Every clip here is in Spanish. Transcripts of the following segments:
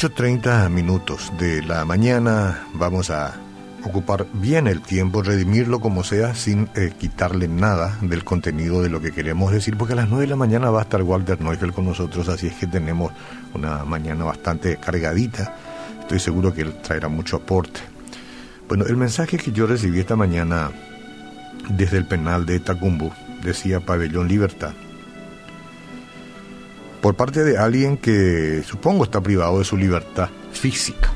8.30 minutos de la mañana vamos a ocupar bien el tiempo, redimirlo como sea, sin eh, quitarle nada del contenido de lo que queremos decir, porque a las 9 de la mañana va a estar Walter Neufeld con nosotros, así es que tenemos una mañana bastante cargadita. Estoy seguro que él traerá mucho aporte. Bueno, el mensaje que yo recibí esta mañana desde el penal de Tacumbu decía Pabellón Libertad. Por parte de alguien que supongo está privado de su libertad física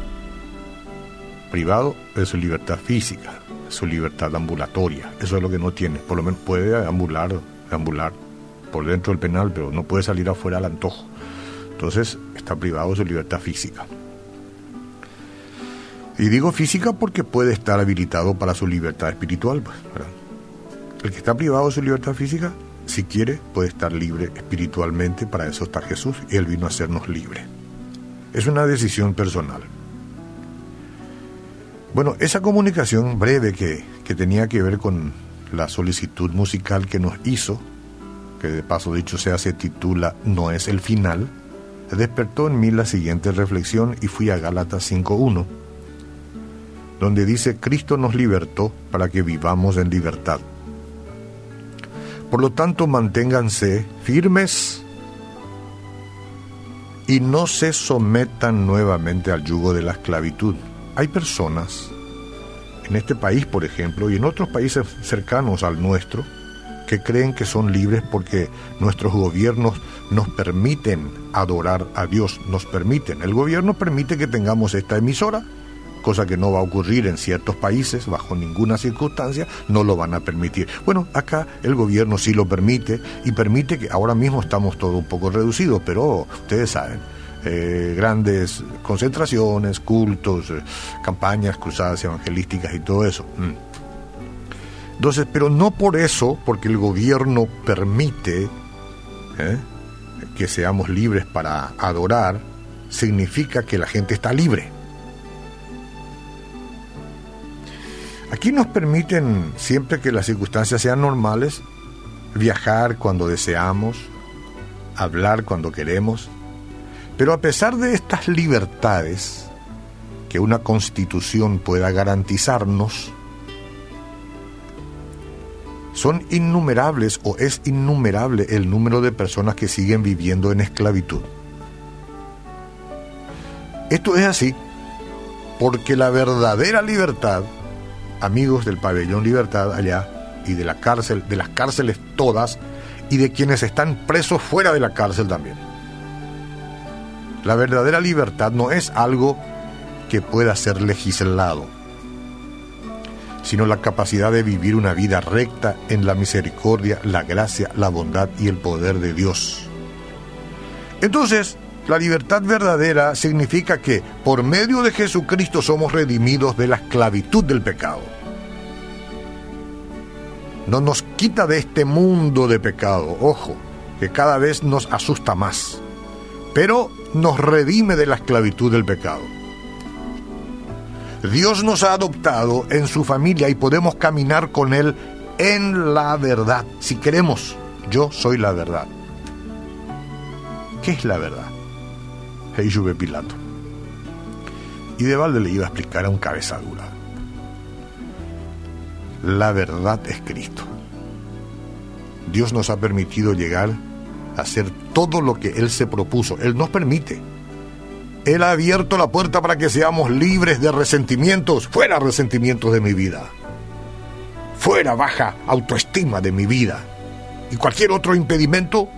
privado de su libertad física, su libertad ambulatoria. Eso es lo que no tiene. Por lo menos puede ambular, ambular por dentro del penal, pero no puede salir afuera al antojo. Entonces está privado de su libertad física. Y digo física porque puede estar habilitado para su libertad espiritual. Pues, el que está privado de su libertad física, si quiere, puede estar libre espiritualmente. Para eso está Jesús y Él vino a hacernos libres. Es una decisión personal. Bueno, esa comunicación breve que, tenía que ver con la solicitud musical que nos hizo, que de paso dicho sea se titula No es el final, despertó en mí la siguiente reflexión y fui a Gálatas 5.1, donde dice, Cristo nos libertó para que vivamos en libertad. Por lo tanto, manténganse firmes y no se sometan nuevamente al yugo de la esclavitud hay personas en este país, por ejemplo, y en otros países cercanos al nuestro, que creen que son libres porque nuestros gobiernos nos permiten adorar a Dios, nos permiten. El gobierno permite que tengamos esta emisora, cosa que no va a ocurrir en ciertos países, bajo ninguna circunstancia, no lo van a permitir. Bueno, acá el gobierno sí lo permite y permite que ahora mismo estamos todo un poco reducidos, pero ustedes saben, eh, grandes concentraciones, cultos, eh, campañas, cruzadas evangelísticas y todo eso. Mm. Entonces, pero no por eso, porque el gobierno permite eh, que seamos libres para adorar, significa que la gente está libre. Aquí nos permiten, siempre que las circunstancias sean normales, viajar cuando deseamos, hablar cuando queremos, pero a pesar de estas libertades que una constitución pueda garantizarnos, son innumerables o es innumerable el número de personas que siguen viviendo en esclavitud. Esto es así porque la verdadera libertad, amigos del pabellón Libertad allá y de la cárcel, de las cárceles todas y de quienes están presos fuera de la cárcel también la verdadera libertad no es algo que pueda ser legislado, sino la capacidad de vivir una vida recta en la misericordia, la gracia, la bondad y el poder de Dios. Entonces, la libertad verdadera significa que por medio de Jesucristo somos redimidos de la esclavitud del pecado. No nos quita de este mundo de pecado, ojo, que cada vez nos asusta más pero nos redime de la esclavitud del pecado. Dios nos ha adoptado en su familia y podemos caminar con Él en la verdad. Si queremos, yo soy la verdad. ¿Qué es la verdad? Juve Pilato. Y de balde le iba a explicar a un cabezadura. La verdad es Cristo. Dios nos ha permitido llegar hacer todo lo que Él se propuso. Él nos permite. Él ha abierto la puerta para que seamos libres de resentimientos. Fuera resentimientos de mi vida. Fuera baja autoestima de mi vida. Y cualquier otro impedimento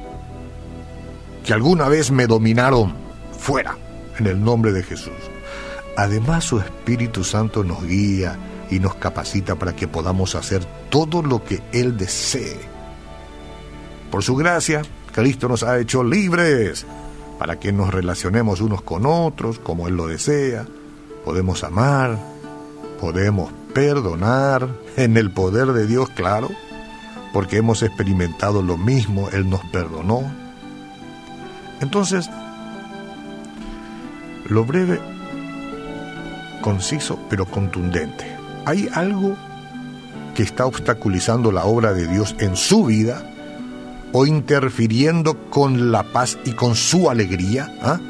que alguna vez me dominaron. Fuera. En el nombre de Jesús. Además su Espíritu Santo nos guía y nos capacita para que podamos hacer todo lo que Él desee. Por su gracia, Cristo nos ha hecho libres para que nos relacionemos unos con otros como Él lo desea. Podemos amar, podemos perdonar en el poder de Dios, claro, porque hemos experimentado lo mismo, Él nos perdonó. Entonces, lo breve, conciso, pero contundente. ¿Hay algo que está obstaculizando la obra de Dios en su vida? o interfiriendo con la paz y con su alegría? ¿ah?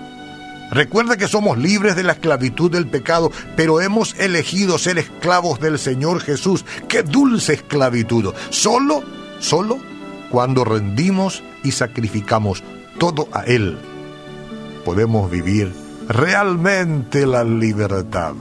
Recuerda que somos libres de la esclavitud del pecado, pero hemos elegido ser esclavos del Señor Jesús. ¡Qué dulce esclavitud! Solo, solo cuando rendimos y sacrificamos todo a Él, podemos vivir realmente la libertad.